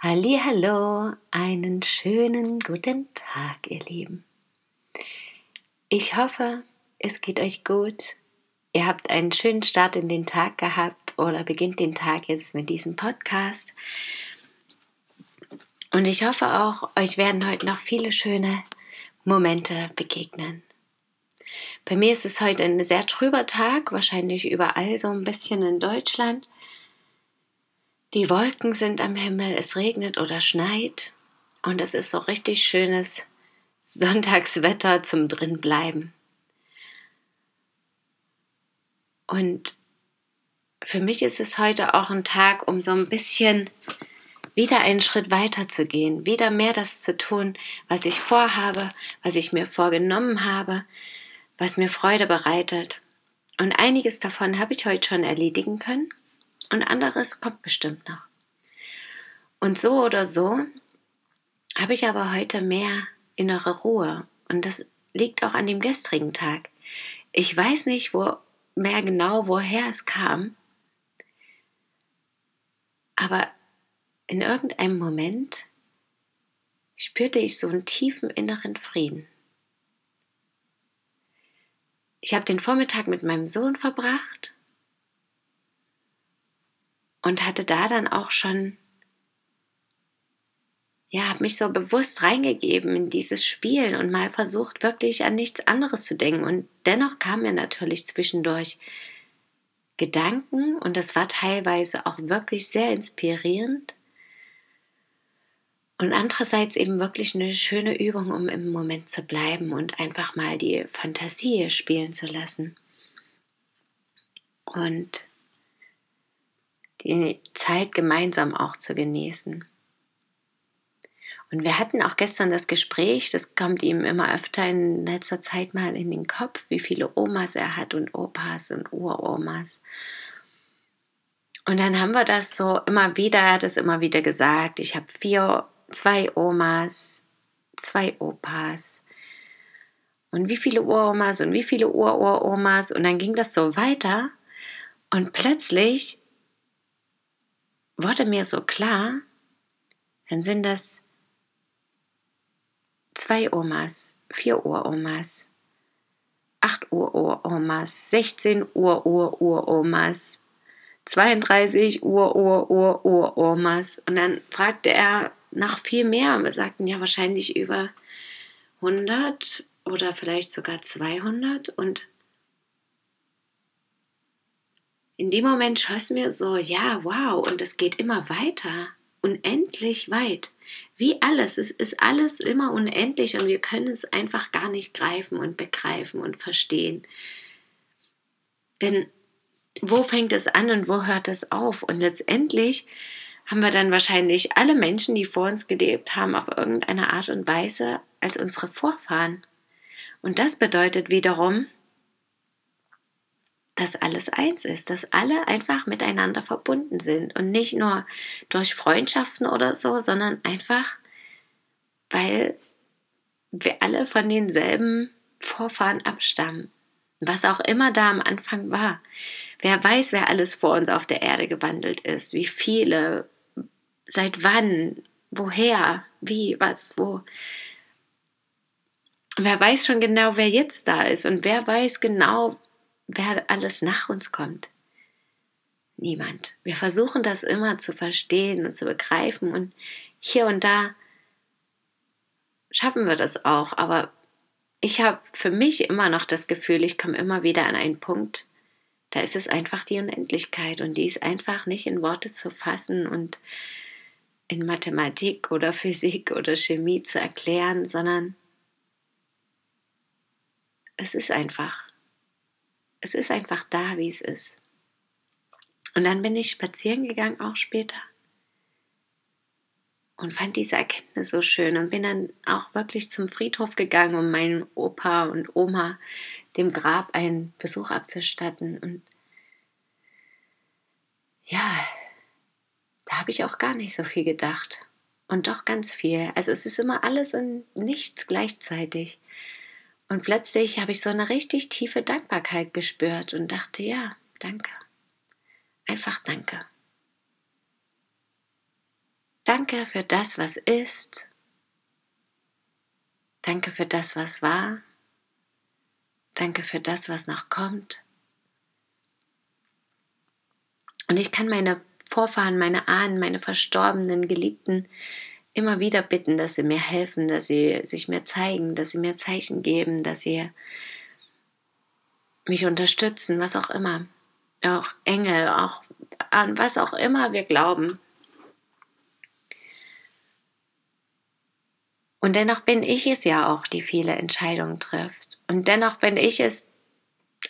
Hallo, einen schönen guten Tag, ihr Lieben. Ich hoffe, es geht euch gut. Ihr habt einen schönen Start in den Tag gehabt oder beginnt den Tag jetzt mit diesem Podcast. Und ich hoffe auch, euch werden heute noch viele schöne Momente begegnen. Bei mir ist es heute ein sehr trüber Tag, wahrscheinlich überall so ein bisschen in Deutschland. Die Wolken sind am Himmel, es regnet oder schneit und es ist so richtig schönes Sonntagswetter zum drinbleiben. Und für mich ist es heute auch ein Tag, um so ein bisschen wieder einen Schritt weiter zu gehen, wieder mehr das zu tun, was ich vorhabe, was ich mir vorgenommen habe, was mir Freude bereitet. Und einiges davon habe ich heute schon erledigen können und anderes kommt bestimmt noch. Und so oder so habe ich aber heute mehr innere Ruhe und das liegt auch an dem gestrigen Tag. Ich weiß nicht wo, mehr genau, woher es kam, aber in irgendeinem Moment spürte ich so einen tiefen inneren Frieden. Ich habe den Vormittag mit meinem Sohn verbracht und hatte da dann auch schon, ja, habe mich so bewusst reingegeben in dieses Spielen und mal versucht, wirklich an nichts anderes zu denken. Und dennoch kam mir natürlich zwischendurch Gedanken und das war teilweise auch wirklich sehr inspirierend. Und andererseits eben wirklich eine schöne Übung, um im Moment zu bleiben und einfach mal die Fantasie spielen zu lassen. Und die Zeit gemeinsam auch zu genießen. Und wir hatten auch gestern das Gespräch, das kommt ihm immer öfter in letzter Zeit mal in den Kopf, wie viele Omas er hat und Opas und Uromas. Und dann haben wir das so immer wieder, er hat es immer wieder gesagt, ich habe vier, zwei Omas, zwei Opas. Und wie viele Uromas und wie viele Ururomas. Und dann ging das so weiter. Und plötzlich wurde mir so klar, dann sind das zwei Omas, vier Uromas, acht Uromas, 16 Ur-Ur-Uromas, 32 Ur-Ur-Ur-Uromas. Und dann fragte er nach viel mehr. Wir sagten ja wahrscheinlich über 100 oder vielleicht sogar 200. Und in dem Moment schoss mir so, ja, wow, und es geht immer weiter, unendlich weit. Wie alles, es ist alles immer unendlich und wir können es einfach gar nicht greifen und begreifen und verstehen. Denn wo fängt es an und wo hört es auf? Und letztendlich haben wir dann wahrscheinlich alle Menschen, die vor uns gelebt haben, auf irgendeine Art und Weise als unsere Vorfahren. Und das bedeutet wiederum, dass alles eins ist, dass alle einfach miteinander verbunden sind und nicht nur durch Freundschaften oder so, sondern einfach, weil wir alle von denselben Vorfahren abstammen. Was auch immer da am Anfang war. Wer weiß, wer alles vor uns auf der Erde gewandelt ist, wie viele, seit wann, woher, wie, was, wo. Wer weiß schon genau, wer jetzt da ist und wer weiß genau, wer alles nach uns kommt? Niemand. Wir versuchen das immer zu verstehen und zu begreifen und hier und da schaffen wir das auch, aber ich habe für mich immer noch das Gefühl, ich komme immer wieder an einen Punkt, da ist es einfach die Unendlichkeit und die ist einfach nicht in Worte zu fassen und in Mathematik oder Physik oder Chemie zu erklären, sondern es ist einfach es ist einfach da, wie es ist. Und dann bin ich spazieren gegangen, auch später. und fand diese Erkenntnis so schön und bin dann auch wirklich zum Friedhof gegangen, um meinen Opa und Oma dem Grab einen Besuch abzustatten. Und ja, da habe ich auch gar nicht so viel gedacht. Und doch ganz viel. Also es ist immer alles und nichts gleichzeitig. Und plötzlich habe ich so eine richtig tiefe Dankbarkeit gespürt und dachte, ja, danke. Einfach danke. Danke für das, was ist. Danke für das, was war. Danke für das, was noch kommt. Und ich kann meine Vorfahren, meine Ahnen, meine verstorbenen Geliebten immer wieder bitten, dass sie mir helfen, dass sie sich mir zeigen, dass sie mir Zeichen geben, dass sie mich unterstützen, was auch immer. Auch Engel, auch an was auch immer wir glauben. Und dennoch bin ich es ja auch, die viele Entscheidungen trifft. Und dennoch bin ich es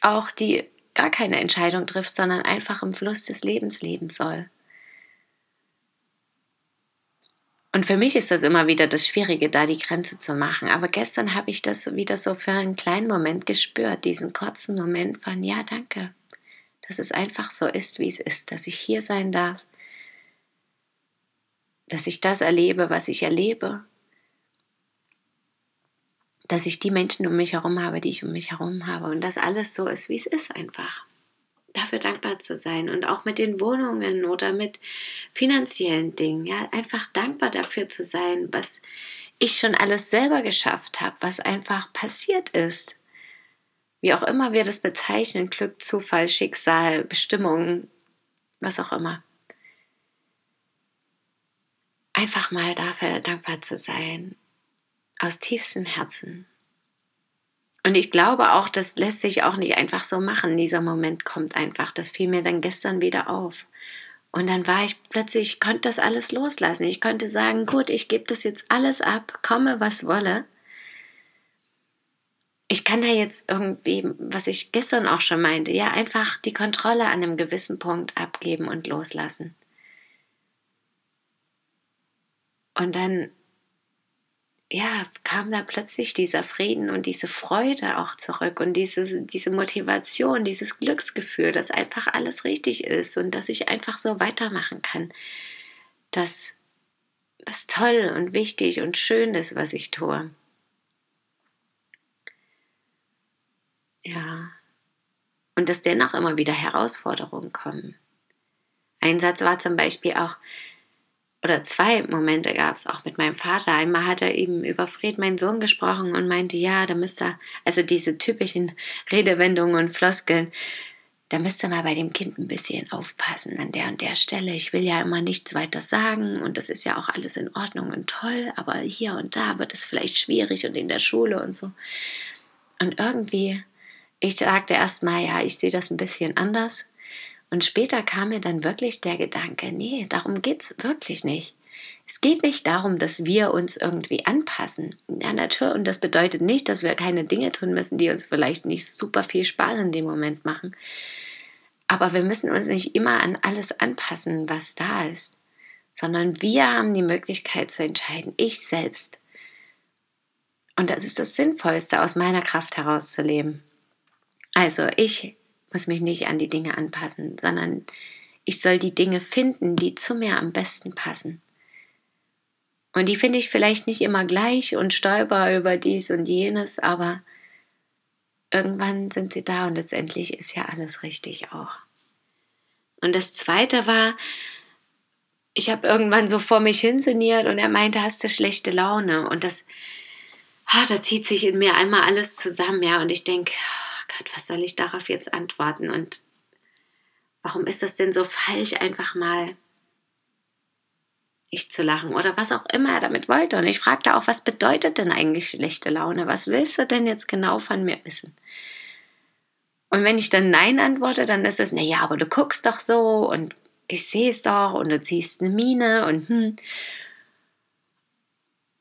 auch, die gar keine Entscheidung trifft, sondern einfach im Fluss des Lebens leben soll. Und für mich ist das immer wieder das Schwierige, da die Grenze zu machen. Aber gestern habe ich das wieder so für einen kleinen Moment gespürt, diesen kurzen Moment von, ja, danke, dass es einfach so ist, wie es ist, dass ich hier sein darf, dass ich das erlebe, was ich erlebe dass ich die Menschen um mich herum habe, die ich um mich herum habe und dass alles so ist, wie es ist einfach. Dafür dankbar zu sein und auch mit den Wohnungen oder mit finanziellen Dingen, ja, einfach dankbar dafür zu sein, was ich schon alles selber geschafft habe, was einfach passiert ist. Wie auch immer wir das bezeichnen, Glück, Zufall, Schicksal, Bestimmung, was auch immer. Einfach mal dafür dankbar zu sein aus tiefstem Herzen. Und ich glaube auch, das lässt sich auch nicht einfach so machen. Dieser Moment kommt einfach. Das fiel mir dann gestern wieder auf. Und dann war ich plötzlich, ich konnte das alles loslassen. Ich konnte sagen, gut, ich gebe das jetzt alles ab, komme was wolle. Ich kann da jetzt irgendwie, was ich gestern auch schon meinte, ja, einfach die Kontrolle an einem gewissen Punkt abgeben und loslassen. Und dann ja, kam da plötzlich dieser Frieden und diese Freude auch zurück und diese, diese Motivation, dieses Glücksgefühl, dass einfach alles richtig ist und dass ich einfach so weitermachen kann. Dass das toll und wichtig und schön ist, was ich tue. Ja. Und dass dennoch immer wieder Herausforderungen kommen. Ein Satz war zum Beispiel auch, oder zwei Momente gab es auch mit meinem Vater. Einmal hat er eben über Fred, meinen Sohn, gesprochen und meinte, ja, da müsste er, also diese typischen Redewendungen und Floskeln, da müsste mal bei dem Kind ein bisschen aufpassen an der und der Stelle. Ich will ja immer nichts weiter sagen und das ist ja auch alles in Ordnung und toll, aber hier und da wird es vielleicht schwierig und in der Schule und so. Und irgendwie, ich sagte erst mal, ja, ich sehe das ein bisschen anders. Und später kam mir dann wirklich der Gedanke, nee, darum geht es wirklich nicht. Es geht nicht darum, dass wir uns irgendwie anpassen. Ja, natürlich, und das bedeutet nicht, dass wir keine Dinge tun müssen, die uns vielleicht nicht super viel Spaß in dem Moment machen. Aber wir müssen uns nicht immer an alles anpassen, was da ist, sondern wir haben die Möglichkeit zu entscheiden, ich selbst. Und das ist das Sinnvollste, aus meiner Kraft herauszuleben. Also ich muss mich nicht an die Dinge anpassen, sondern ich soll die Dinge finden, die zu mir am besten passen. Und die finde ich vielleicht nicht immer gleich und stolper über dies und jenes, aber irgendwann sind sie da und letztendlich ist ja alles richtig auch. Und das zweite war, ich habe irgendwann so vor mich hinseniert und er meinte, hast du schlechte Laune? Und das, ah, da zieht sich in mir einmal alles zusammen, ja, und ich denke, Gott, was soll ich darauf jetzt antworten? Und warum ist das denn so falsch, einfach mal ich zu lachen oder was auch immer er damit wollte. Und ich fragte auch, was bedeutet denn eigentlich schlechte Laune? Was willst du denn jetzt genau von mir wissen? Und wenn ich dann Nein antworte, dann ist es, naja, aber du guckst doch so und ich sehe es doch und du ziehst eine Miene und hm.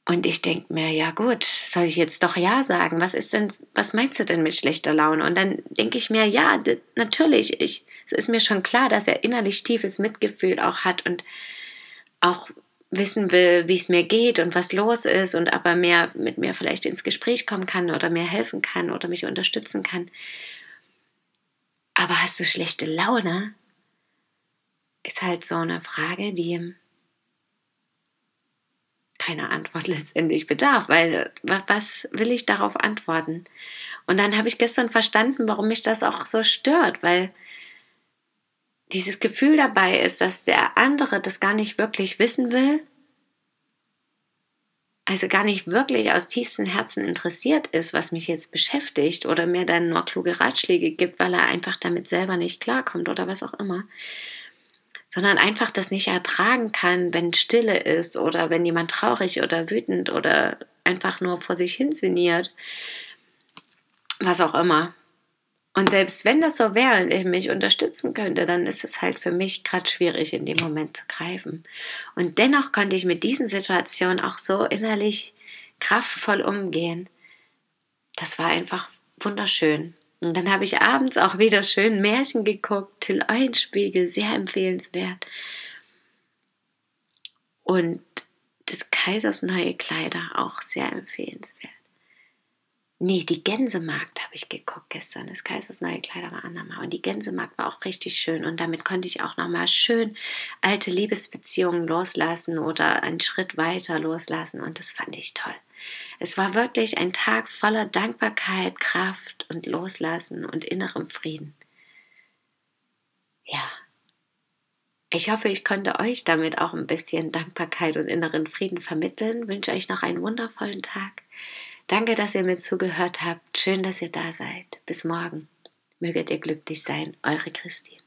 Und ich denke mir, ja gut, soll ich jetzt doch ja sagen? Was ist denn, was meinst du denn mit schlechter Laune? Und dann denke ich mir, ja, natürlich, ich, es ist mir schon klar, dass er innerlich tiefes Mitgefühl auch hat und auch wissen will, wie es mir geht und was los ist und aber mehr mit mir vielleicht ins Gespräch kommen kann oder mir helfen kann oder mich unterstützen kann. Aber hast du schlechte Laune? Ist halt so eine Frage, die keine Antwort letztendlich bedarf, weil was will ich darauf antworten? Und dann habe ich gestern verstanden, warum mich das auch so stört, weil dieses Gefühl dabei ist, dass der andere das gar nicht wirklich wissen will, also gar nicht wirklich aus tiefstem Herzen interessiert ist, was mich jetzt beschäftigt oder mir dann nur kluge Ratschläge gibt, weil er einfach damit selber nicht klarkommt oder was auch immer, sondern einfach das nicht ertragen kann, wenn Stille ist oder wenn jemand traurig oder wütend oder einfach nur vor sich hin sinniert, was auch immer. Und selbst wenn das so wäre und ich mich unterstützen könnte, dann ist es halt für mich gerade schwierig in dem Moment zu greifen. Und dennoch konnte ich mit diesen Situationen auch so innerlich kraftvoll umgehen. Das war einfach wunderschön. Und dann habe ich abends auch wieder schön Märchen geguckt, Till Eulenspiegel, sehr empfehlenswert. Und des Kaisers neue Kleider, auch sehr empfehlenswert. Nee, die Gänsemarkt habe ich geguckt gestern. Das Kaisers neue Kleider war andermal. Und die Gänsemarkt war auch richtig schön. Und damit konnte ich auch nochmal schön alte Liebesbeziehungen loslassen oder einen Schritt weiter loslassen. Und das fand ich toll. Es war wirklich ein Tag voller Dankbarkeit, Kraft und Loslassen und innerem Frieden. Ja. Ich hoffe, ich konnte euch damit auch ein bisschen Dankbarkeit und inneren Frieden vermitteln. Ich wünsche euch noch einen wundervollen Tag. Danke, dass ihr mir zugehört habt. Schön, dass ihr da seid. Bis morgen. Möget ihr glücklich sein. Eure Christine.